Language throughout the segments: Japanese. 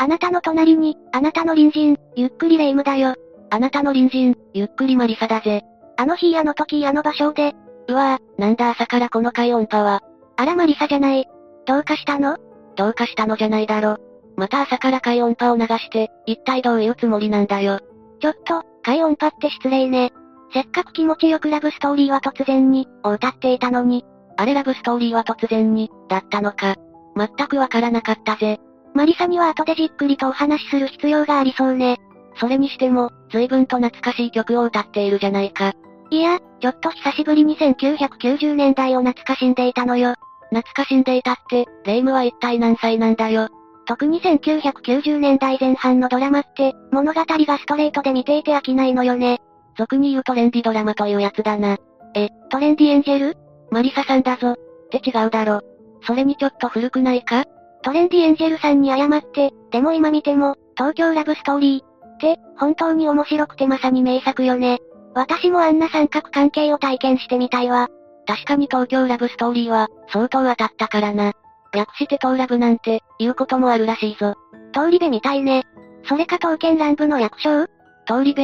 あなたの隣に、あなたの隣人、ゆっくりレ夢ムだよ。あなたの隣人、ゆっくりマリサだぜ。あの日あの時あの場所で。うわぁ、なんだ朝からこの快音波は。あらマリサじゃない。どうかしたの？どうかしたのじゃないだろ。また朝から快音波を流して、一体どういうつもりなんだよ。ちょっと、快音波って失礼ね。せっかく気持ちよくラブストーリーは突然に、を歌っていたのに。あれラブストーリーは突然に、だったのか。全くわからなかったぜ。マリサには後でじっくりとお話しする必要がありそうね。それにしても、随分と懐かしい曲を歌っているじゃないか。いや、ちょっと久しぶりに1990年代を懐かしんでいたのよ。懐かしんでいたって、レイムは一体何歳なんだよ。特に1990年代前半のドラマって、物語がストレートで見ていて飽きないのよね。俗に言うトレンディドラマというやつだな。え、トレンディエンジェル？マリサさんだぞ。って違うだろ。それにちょっと古くないか？トレンディエンジェルさんに謝って、でも今見ても、東京ラブストーリー。って、本当に面白くてまさに名作よね。私もあんな三角関係を体験してみたいわ。確かに東京ラブストーリーは、相当当たったからな。略して東ラブなんて、言うこともあるらしいぞ。通り部みたいね。それか刀剣乱舞の略称通り部。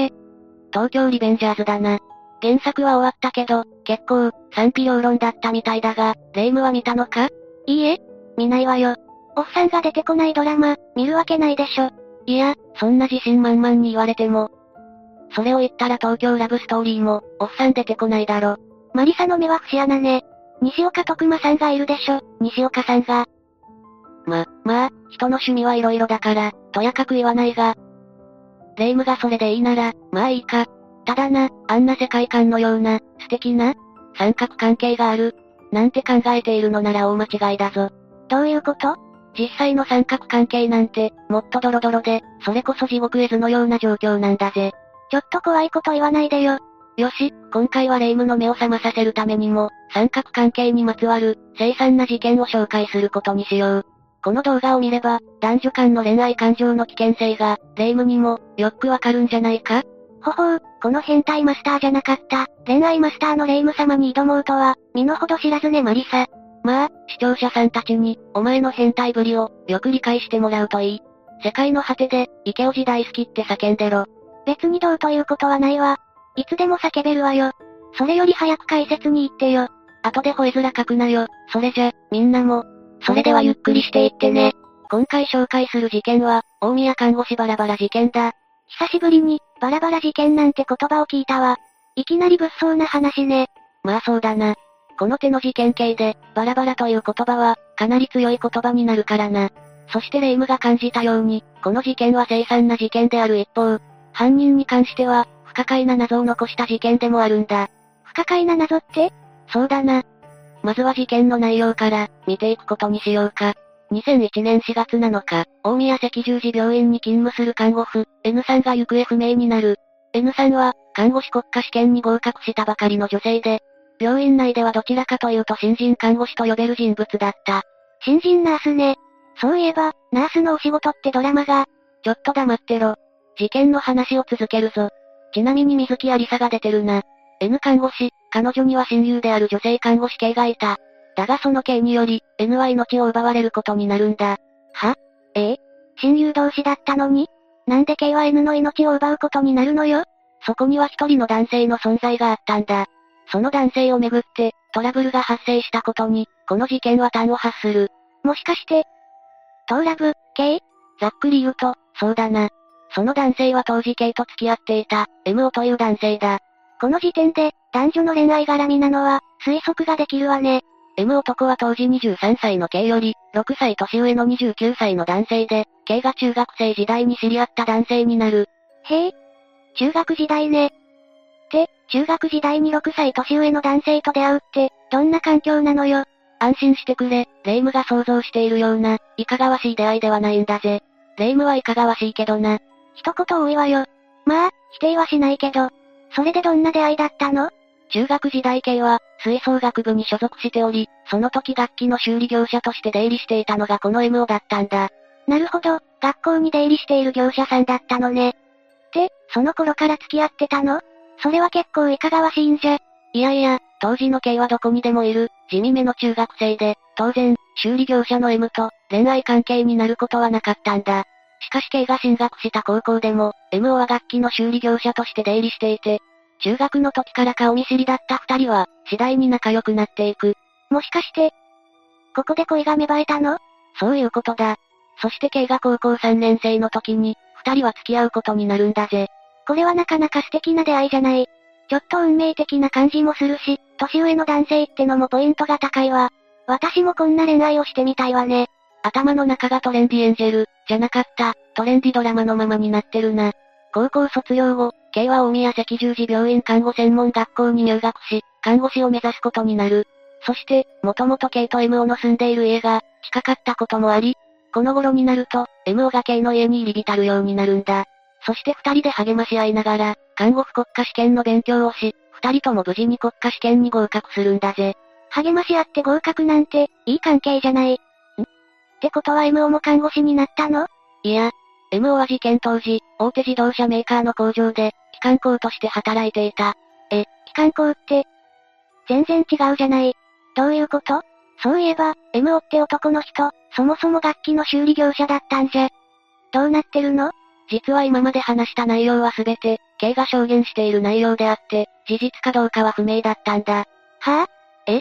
東京リベンジャーズだな。原作は終わったけど、結構、賛否両論だったみたいだが、レイムは見たのか？いいえ、見ないわよ。おっさんが出てこないドラマ、見るわけないでしょ。いや、そんな自信満々に言われても。それを言ったら東京ラブストーリーも、おっさん出てこないだろ。マリサの目は節穴ね。西岡徳馬さんがいるでしょ、西岡さんが。ま、まあ、人の趣味はいろいろだから、とやかく言わないが。レイムがそれでいいなら、まあいいか。ただな、あんな世界観のような、素敵な、三角関係がある、なんて考えているのなら大間違いだぞ。どういうこと？実際の三角関係なんて、もっとドロドロで、それこそ地獄絵図のような状況なんだぜ。ちょっと怖いこと言わないでよ。よし、今回はレイムの目を覚まさせるためにも、三角関係にまつわる、凄惨な事件を紹介することにしよう。この動画を見れば、男女間の恋愛感情の危険性が、レイムにも、よくわかるんじゃないか？ほほう、この変態マスターじゃなかった、恋愛マスターのレイム様に挑もうとは、身の程知らずねマリサ。まあ、視聴者さんたちに、お前の変態ぶりを、よく理解してもらうといい。世界の果てで、池オジ大好きって叫んでろ。別にどうということはないわ。いつでも叫べるわよ。それより早く解説に行ってよ。後で吠え面書くなよ。それじゃ、みんなも。それではゆっくりしていってね。今回紹介する事件は、大宮看護師バラバラ事件だ。久しぶりに、バラバラ事件なんて言葉を聞いたわ。いきなり物騒な話ね。まあそうだな。この手の事件系で、バラバラという言葉は、かなり強い言葉になるからな。そしてレイムが感じたように、この事件は凄惨な事件である一方、犯人に関しては、不可解な謎を残した事件でもあるんだ。不可解な謎って？そうだな。まずは事件の内容から、見ていくことにしようか。2001年4月7日、大宮赤十字病院に勤務する看護婦、N さんが行方不明になる。N さんは、看護師国家試験に合格したばかりの女性で、病院内ではどちらかというと新人看護師と呼べる人物だった。新人ナースね。そういえば、ナースのお仕事ってドラマが。ちょっと黙ってろ。事件の話を続けるぞ。ちなみに水木ありさが出てるな。N 看護師、彼女には親友である女性看護師系がいた。だがその系により、N は命を奪われることになるんだ。は？ええ？親友同士だったのに？なんで K は N の命を奪うことになるのよ？そこには一人の男性の存在があったんだ。その男性をめぐって、トラブルが発生したことに、この事件は端を発する。もしかして、トーラブ、K? ざっくり言うと、そうだな。その男性は当時 K と付き合っていた、MO という男性だ。この時点で、男女の恋愛絡みなのは、推測ができるわね。M 男は当時23歳の K より、6歳年上の29歳の男性で、K が中学生時代に知り合った男性になる。へえ。中学時代ね。って、中学時代に6歳年上の男性と出会うって、どんな環境なのよ。安心してくれ、レイムが想像しているような、いかがわしい出会いではないんだぜ。霊夢はいかがわしいけどな。一言多いわよ。まあ、否定はしないけど。それでどんな出会いだったの？中学時代系は、吹奏楽部に所属しており、その時楽器の修理業者として出入りしていたのがこの MO だったんだ。なるほど、学校に出入りしている業者さんだったのね。で、その頃から付き合ってたの？それは結構いかがわしいんじゃ。いやいや、当時の K はどこにでもいる、地味めの中学生で、当然、修理業者の M と、恋愛関係になることはなかったんだ。しかし K が進学した高校でも、MO は楽器の修理業者として出入りしていて、中学の時から顔見知りだった二人は、次第に仲良くなっていく。もしかして、ここで恋が芽生えたの？そういうことだ。そして K が高校3年生の時に、二人は付き合うことになるんだぜ。これはなかなか素敵な出会いじゃない。ちょっと運命的な感じもするし、年上の男性ってのもポイントが高いわ。私もこんな恋愛をしてみたいわね。頭の中がトレンディエンジェル、じゃなかった、トレンディドラマのままになってるな。高校卒業後、K は大宮赤十字病院看護専門学校に入学し、看護師を目指すことになる。そして、もともと K と MO の住んでいる家が、近かったこともあり、この頃になると、MO が K の家に入り浸るようになるんだ。そして二人で励まし合いながら、看護婦国家試験の勉強をし、二人とも無事に国家試験に合格するんだぜ。励まし合って合格なんて、いい関係じゃない。ん？ってことは MO も看護師になったの？いや、MO は事件当時、大手自動車メーカーの工場で、機関工として働いていた。え、機関工って、全然違うじゃない。どういうこと？そういえば、MO って男の人、そもそも楽器の修理業者だったんじゃ。どうなってるの？実は今まで話した内容はすべて、K が証言している内容であって、事実かどうかは不明だったんだ。はぁ、あ、え？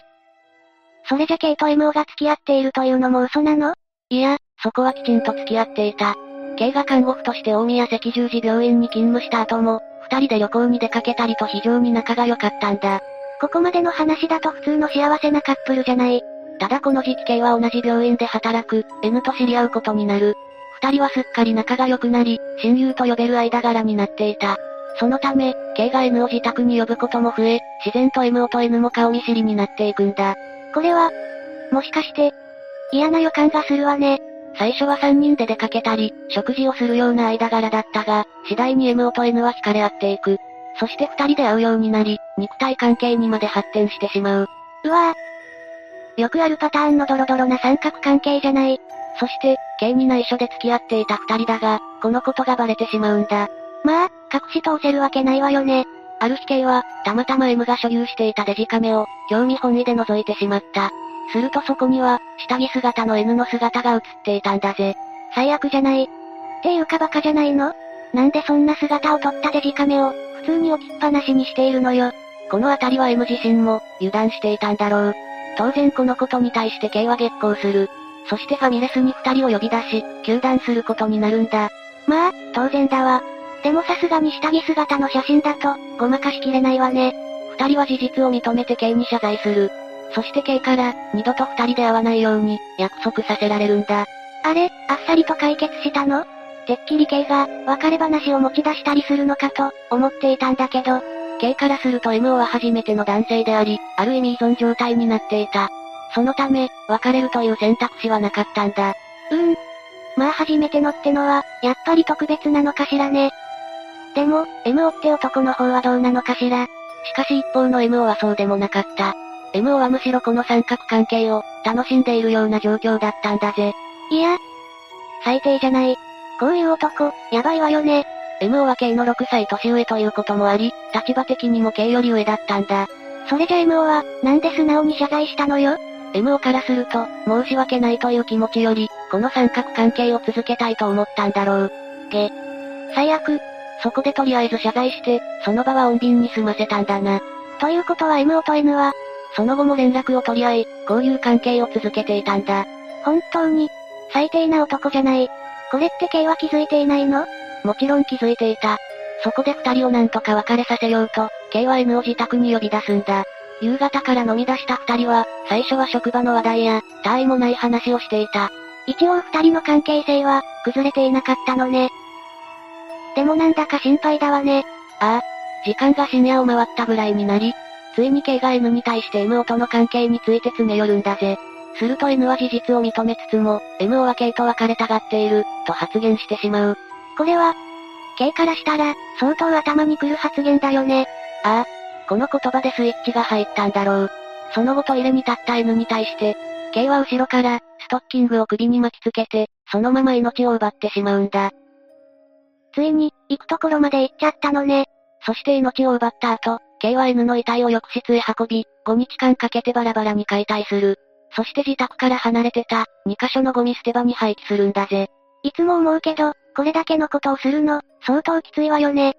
それじゃ K と MO が付き合っているというのも嘘なの？いや、そこはきちんと付き合っていた。K が看護婦として大宮赤十字病院に勤務した後も、二人で旅行に出かけたりと非常に仲が良かったんだ。ここまでの話だと普通の幸せなカップルじゃない。ただこの時期 K は同じ病院で働く、N と知り合うことになる。二人はすっかり仲が良くなり、親友と呼べる間柄になっていた。そのため、K が N を自宅に呼ぶことも増え、自然と M と N も顔見知りになっていくんだ。これは、もしかして、嫌な予感がするわね。最初は三人で出かけたり、食事をするような間柄だったが、次第に M と N は惹かれ合っていく。そして二人で会うようになり、肉体関係にまで発展してしまう。うわぁ。よくあるパターンのドロドロな三角関係じゃない。そして、K に内緒で付き合っていた二人だが、このことがバレてしまうんだ。まあ、隠し通せるわけないわよね。ある日 K は、たまたま M が所有していたデジカメを、興味本位で覗いてしまった。するとそこには、下着姿の N の姿が映っていたんだぜ。最悪じゃない。っていうかバカじゃないの？なんでそんな姿を撮ったデジカメを、普通に置きっぱなしにしているのよ。このあたりは M 自身も、油断していたんだろう。当然このことに対して K は激高する。そしてファミレスに二人を呼び出し、休団することになるんだ。まあ、当然だわ。でもさすがに下着姿の写真だと、ごまかしきれないわね。二人は事実を認めて K に謝罪する。そして K から、二度と二人で会わないように、約束させられるんだ。あれ、あっさりと解決したの？てっきり K が、別れ話を持ち出したりするのかと、思っていたんだけど。K からすると MO は初めての男性であり、ある意味依存状態になっていた。そのため、別れるという選択肢はなかったんだ。うーん。まあ初めてのってのは、やっぱり特別なのかしらね。でも、MO って男の方はどうなのかしら。しかし一方の MO はそうでもなかった。MO はむしろこの三角関係を、楽しんでいるような状況だったんだぜ。いや、最低じゃない。こういう男、やばいわよね。MO は K の6歳年上ということもあり、立場的にも K より上だったんだ。それじゃ MO は、なんで素直に謝罪したのよ MO からすると、申し訳ないという気持ちより、この三角関係を続けたいと思ったんだろう。げ。最悪。そこでとりあえず謝罪して、その場は穏便に済ませたんだな。ということは MO と N は、その後も連絡を取り合い、交友関係を続けていたんだ。本当に、最低な男じゃない。これって K は気づいていないの？もちろん気づいていた。そこで二人をなんとか別れさせようと、K は N を自宅に呼び出すんだ。夕方から飲み出した二人は、最初は職場の話題や、他愛もない話をしていた。一応二人の関係性は、崩れていなかったのね。でもなんだか心配だわね。ああ。時間が深夜を回ったぐらいになり、ついに K が N に対して M との関係について詰め寄るんだぜ。すると N は事実を認めつつも、M は K と別れたがっている、と発言してしまう。これは、K からしたら、相当頭にくる発言だよね。ああ。この言葉でスイッチが入ったんだろう。その後トイレに立った N に対して、K は後ろから、ストッキングを首に巻きつけて、そのまま命を奪ってしまうんだ。ついに、行くところまで行っちゃったのね。そして命を奪った後、K は N の遺体を浴室へ運び、5日間かけてバラバラに解体する。そして自宅から離れてた、2カ所のゴミ捨て場に廃棄するんだぜ。いつも思うけど、これだけのことをするの、相当きついわよね。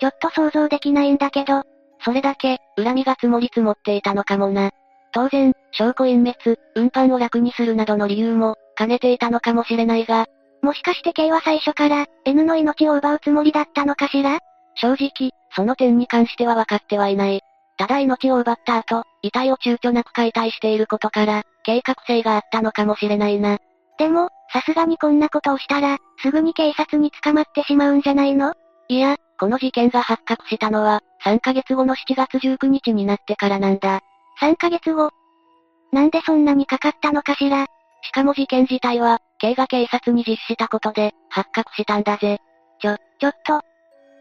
ちょっと想像できないんだけど、それだけ、恨みが積もり積もっていたのかもな。当然、証拠隠滅、運搬を楽にするなどの理由も、兼ねていたのかもしれないが、もしかして K は最初から、N の命を奪うつもりだったのかしら？正直、その点に関しては分かってはいない。ただ命を奪った後、遺体を躊躇なく解体していることから、計画性があったのかもしれないな。でも、さすがにこんなことをしたら、すぐに警察に捕まってしまうんじゃないの？いや、この事件が発覚したのは、3ヶ月後の7月19日になってからなんだ。3ヶ月後なんでそんなにかかったのかしらしかも事件自体は、K が警察に実施したことで、発覚したんだぜ。ちょ、ちょっと。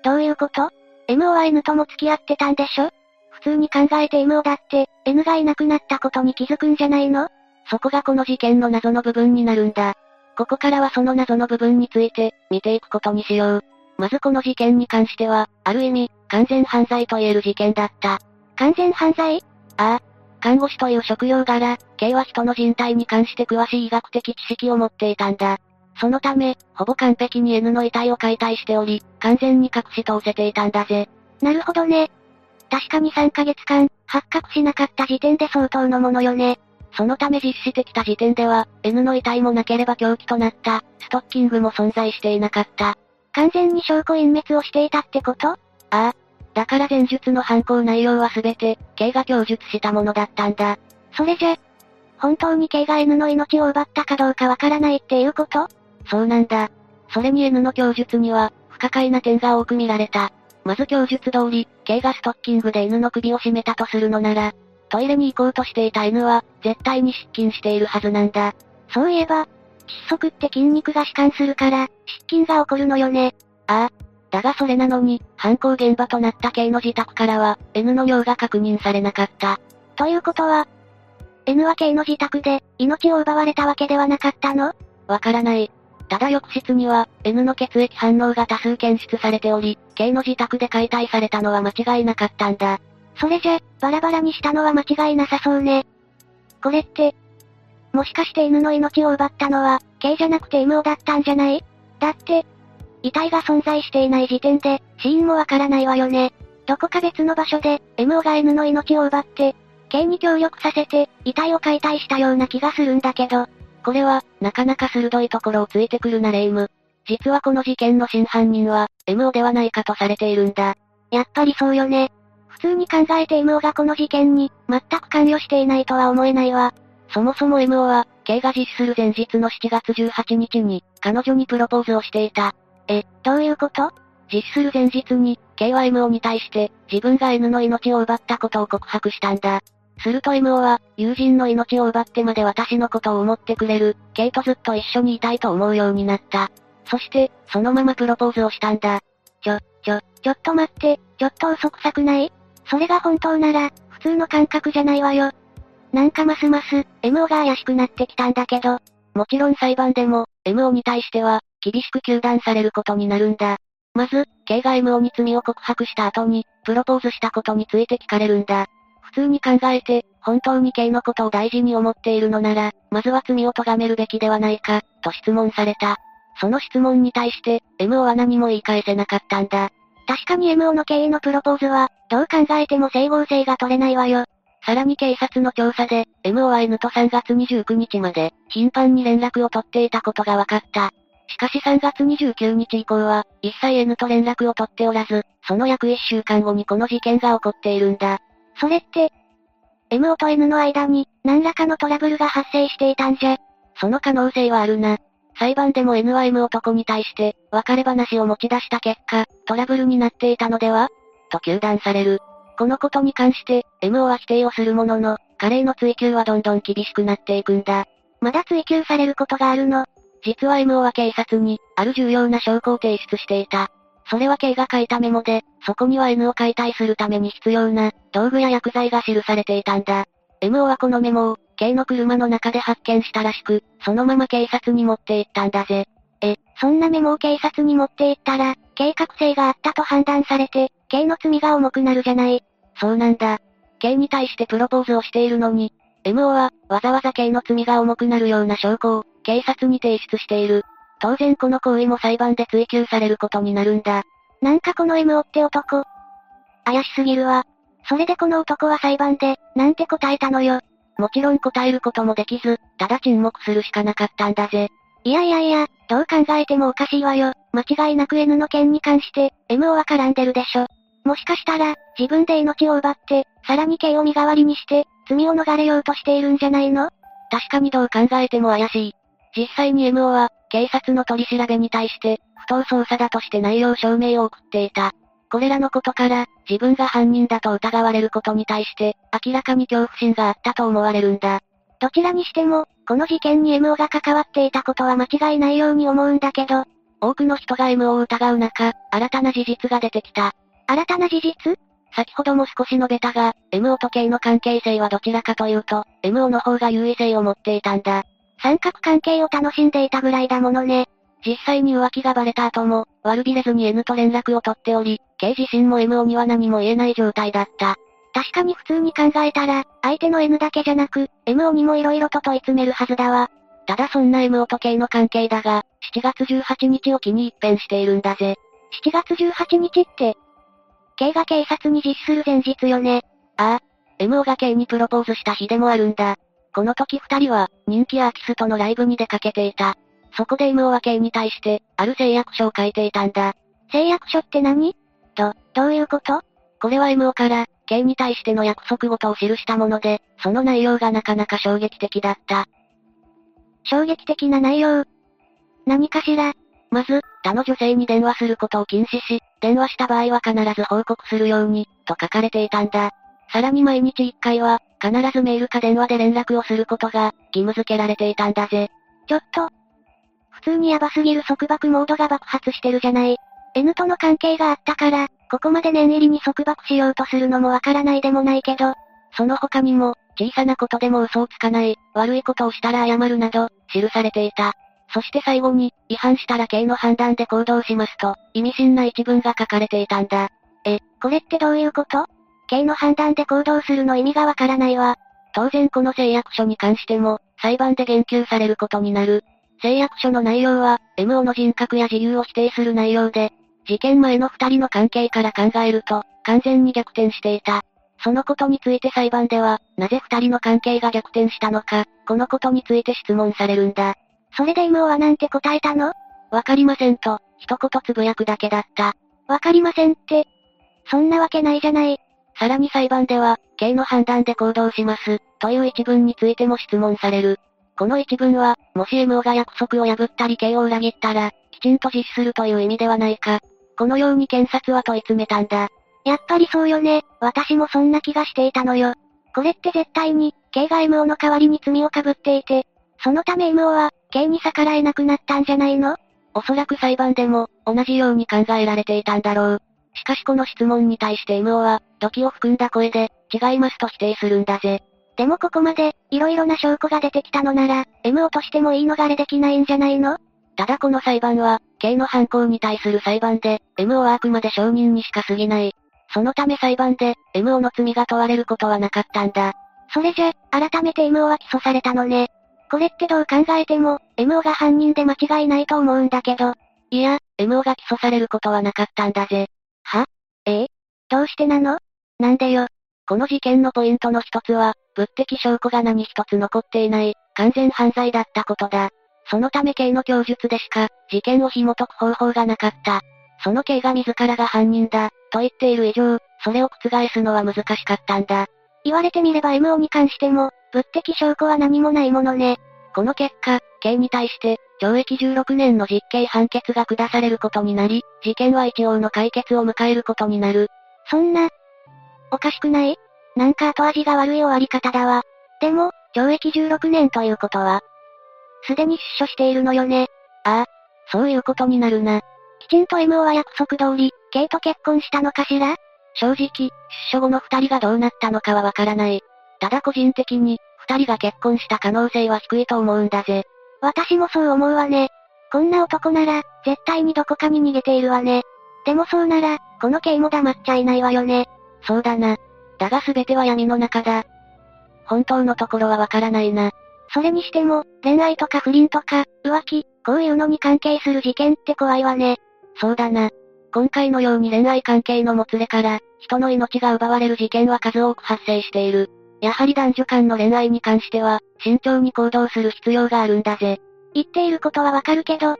どういうこと？mo は n とも付き合ってたんでしょ？普通に考えて M をだって、N がいなくなったことに気づくんじゃないの？そこがこの事件の謎の部分になるんだ。ここからはその謎の部分について、見ていくことにしよう。まずこの事件に関しては、ある意味、完全犯罪と言える事件だった。完全犯罪？ああ。看護師という職業柄、K は人の人体に関して詳しい医学的知識を持っていたんだ。そのため、ほぼ完璧に N の遺体を解体しており、完全に隠し通せていたんだぜ。なるほどね。確かに3ヶ月間、発覚しなかった時点で相当のものよね。そのため実施できた時点では、N の遺体もなければ凶器となった、ストッキングも存在していなかった。完全に証拠隠滅をしていたってこと？ああ。だから前述の犯行内容はすべて、K が供述したものだったんだ。それじゃ、本当に K が N の命を奪ったかどうかわからないっていうこと？そうなんだ。それに N の供述には、不可解な点が多く見られた。まず供述通り、K がストッキングで犬の首を絞めたとするのなら、トイレに行こうとしていた犬は、絶対に失禁しているはずなんだ。そういえば、窒息って筋肉が弛緩するから、失禁が起こるのよね。ああ。だがそれなのに、犯行現場となった K の自宅からは、N の尿が確認されなかった。ということは、N は K の自宅で、命を奪われたわけではなかったの？わからない。ただ浴室には、N の血液反応が多数検出されており、K の自宅で解体されたのは間違いなかったんだ。それじゃ、バラバラにしたのは間違いなさそうね。これって、もしかして犬の命を奪ったのは、K じゃなくて M だったんじゃない？だって、遺体が存在していない時点で、死因もわからないわよね。どこか別の場所で、MO が N の命を奪って、K に協力させて、遺体を解体したような気がするんだけど、これは、なかなか鋭いところをついてくるなレイム。実はこの事件の真犯人は、MO ではないかとされているんだ。やっぱりそうよね。普通に考えて MO がこの事件に、全く関与していないとは思えないわ。そもそも MO は、K が実施する前日の7月18日に、彼女にプロポーズをしていた。え、どういうこと？実施する前日に、K は MO に対して、自分が N の命を奪ったことを告白したんだ。すると MO は、友人の命を奪ってまで私のことを思ってくれる、K とずっと一緒にいたいと思うようになった。そして、そのままプロポーズをしたんだ。ちょ、ちょ、ちょっと待って、ちょっと嘘くさくない？それが本当なら、普通の感覚じゃないわよ。なんかますます、MO が怪しくなってきたんだけど。もちろん裁判でも、MO に対しては、厳しく糾弾されることになるんだ。まず、K が MO に罪を告白した後に、プロポーズしたことについて聞かれるんだ。普通に考えて、本当に K のことを大事に思っているのなら、まずは罪を咎めるべきではないか、と質問された。その質問に対して、MO は何も言い返せなかったんだ。確かに MO の K のプロポーズは、どう考えても整合性が取れないわよ。さらに警察の調査で、MON と3月29日まで、頻繁に連絡を取っていたことが分かった。しかし3月29日以降は、一切 N と連絡を取っておらず、その約1週間後にこの事件が起こっているんだ。それって、MO と N の間に、何らかのトラブルが発生していたんじゃ。その可能性はあるな。裁判でも N は M 男に対して、別れ話を持ち出した結果、トラブルになっていたのでは？と糾弾される。このことに関して、MO は否定をするものの、彼への追及はどんどん厳しくなっていくんだ。まだ追及されることがあるの実は MO は警察に、ある重要な証拠を提出していた。それは K が書いたメモで、そこには N を解体するために必要な、道具や薬剤が記されていたんだ。MO はこのメモを、K の車の中で発見したらしく、そのまま警察に持って行ったんだぜ。え、そんなメモを警察に持って行ったら、計画性があったと判断されて、K の罪が重くなるじゃない。そうなんだ。K に対してプロポーズをしているのに、MO は、わざわざ K の罪が重くなるような証拠を、警察に提出している。当然この行為も裁判で追及されることになるんだ。なんかこの MO って男。怪しすぎるわ。それでこの男は裁判で、なんて答えたのよ。もちろん答えることもできず、ただ沈黙するしかなかったんだぜ。いやいやいや、どう考えてもおかしいわよ。間違いなく N の件に関して、MO は絡んでるでしょ。もしかしたら、自分で命を奪って、さらに K を身代わりにして、罪を逃れようとしているんじゃないの？確かにどう考えても怪しい。実際に MO は、警察の取り調べに対して、不当捜査だとして内容証明を送っていた。これらのことから、自分が犯人だと疑われることに対して、明らかに恐怖心があったと思われるんだ。どちらにしても、この事件に MO が関わっていたことは間違いないように思うんだけど、多くの人が MO を疑う中、新たな事実が出てきた。新たな事実？先ほども少し述べたが、MO と K の関係性はどちらかというと、MO の方が優位性を持っていたんだ。三角関係を楽しんでいたぐらいだものね。実際に浮気がバレた後も、悪びれずに N と連絡を取っており、K 自身も MO には何も言えない状態だった。確かに普通に考えたら、相手の N だけじゃなく、MO にも色々と問い詰めるはずだわ。ただそんな MO と K の関係だが、7月18日を機に一変しているんだぜ。7月18日って、K が警察に実施する前日よね。ああ、MO が K にプロポーズした日でもあるんだ。この時二人は、人気アーティストのライブに出かけていた。そこで MO は K に対して、ある誓約書を書いていたんだ。誓約書って何？ど、どういうこと？これは MO から、K に対しての約束事を記したもので、その内容がなかなか衝撃的だった。衝撃的な内容何かしら？まず、他の女性に電話することを禁止し、電話した場合は必ず報告するように、と書かれていたんだ。さらに毎日1回は、必ずメールか電話で連絡をすることが、義務付けられていたんだぜ。ちょっと。普通にヤバすぎる束縛モードが爆発してるじゃない。N との関係があったから、ここまで念入りに束縛しようとするのもわからないでもないけど、その他にも、小さなことでも嘘をつかない、悪いことをしたら謝るなど、記されていた。そして最後に、違反したら刑の判断で行動しますと、意味深な一文が書かれていたんだ。え、これってどういうこと？刑の判断で行動するの意味がわからないわ。当然この誓約書に関しても、裁判で言及されることになる。誓約書の内容は、MO の人格や自由を否定する内容で、事件前の二人の関係から考えると、完全に逆転していた。そのことについて裁判では、なぜ二人の関係が逆転したのか、このことについて質問されるんだ。それで MO はなんて答えたの？わかりませんと、一言つぶやくだけだった。わかりませんって。そんなわけないじゃない。さらに裁判では、刑の判断で行動します、という一文についても質問される。この一文は、もし MO が約束を破ったり刑を裏切ったら、きちんと実施するという意味ではないか。このように検察は問い詰めたんだ。やっぱりそうよね、私もそんな気がしていたのよ。これって絶対に、K が MO の代わりに罪を被っていて、そのため MO は、K に逆らえなくなったんじゃないの？おそらく裁判でも、同じように考えられていたんだろう。しかしこの質問に対して MO は、土器を含んだ声で、違いますと否定するんだぜ。でもここまで、色々な証拠が出てきたのなら、MO としても言い逃れできないんじゃないの？ただこの裁判は、K の犯行に対する裁判で、MO はあくまで証人にしか過ぎない。そのため裁判で、MO の罪が問われることはなかったんだ。それじゃ、改めて MO は起訴されたのね。これってどう考えても、MO が犯人で間違いないと思うんだけど。いや、MO が起訴されることはなかったんだぜ。は？え？えどうしてなの？なんでよ。この事件のポイントの一つは、物的証拠が何一つ残っていない、完全犯罪だったことだ。そのため K の供述でしか、事件を紐解く方法がなかった。その K が自らが犯人だ、と言っている以上、それを覆すのは難しかったんだ。言われてみれば MO に関しても、物的証拠は何もないものね。この結果、K に対して、懲役16年の実刑判決が下されることになり、事件は一応の解決を迎えることになる。そんな、おかしくない？なんか後味が悪い終わり方だわ。でも、懲役16年ということは、すでに出所しているのよね。ああ、そういうことになるな。きちんと MO は約束通り、K と結婚したのかしら？正直、出所後の二人がどうなったのかはわからない。ただ個人的に、二人が結婚した可能性は低いと思うんだぜ。私もそう思うわね。こんな男なら、絶対にどこかに逃げているわね。でもそうなら、この K も黙っちゃいないわよね。そうだな。だが全ては闇の中だ。本当のところはわからないな。それにしても、恋愛とか不倫とか、浮気、こういうのに関係する事件って怖いわね。そうだな。今回のように恋愛関係のもつれから、人の命が奪われる事件は数多く発生している。やはり男女間の恋愛に関しては、慎重に行動する必要があるんだぜ。言っていることはわかるけど、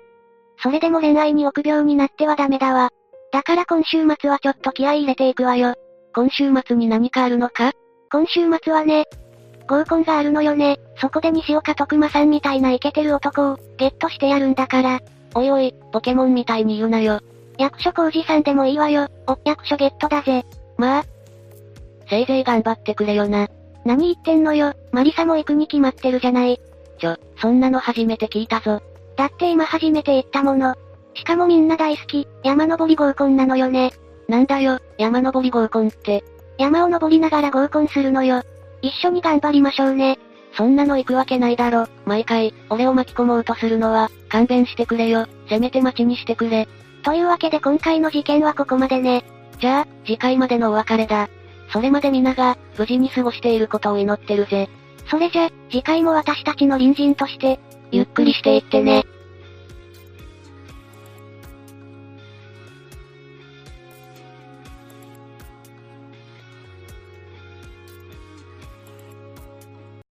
それでも恋愛に臆病になってはダメだわ。だから今週末はちょっと気合い入れていくわよ。今週末に何かあるのか？今週末はね、合コンがあるのよね。そこで西岡徳馬さんみたいなイケてる男を、ゲットしてやるんだから。おいおい、ポケモンみたいに言うなよ。役所工事さんでもいいわよ。お、役所ゲットだぜ。まあ。せいぜい頑張ってくれよな。何言ってんのよ。マリサも行くに決まってるじゃない。ちょ、そんなの初めて聞いたぞ。だって今初めて言ったもの。しかもみんな大好き、山登り合コンなのよね。なんだよ、山登り合コンって。山を登りながら合コンするのよ。一緒に頑張りましょうね。そんなの行くわけないだろ。毎回、俺を巻き込もうとするのは、勘弁してくれよ。せめて待ちにしてくれ。というわけで今回の事件はここまでね。じゃあ、次回までのお別れだ。それまで皆が、無事に過ごしていることを祈ってるぜ。それじゃ、次回も私たちの隣人として、ゆっくりしていってね。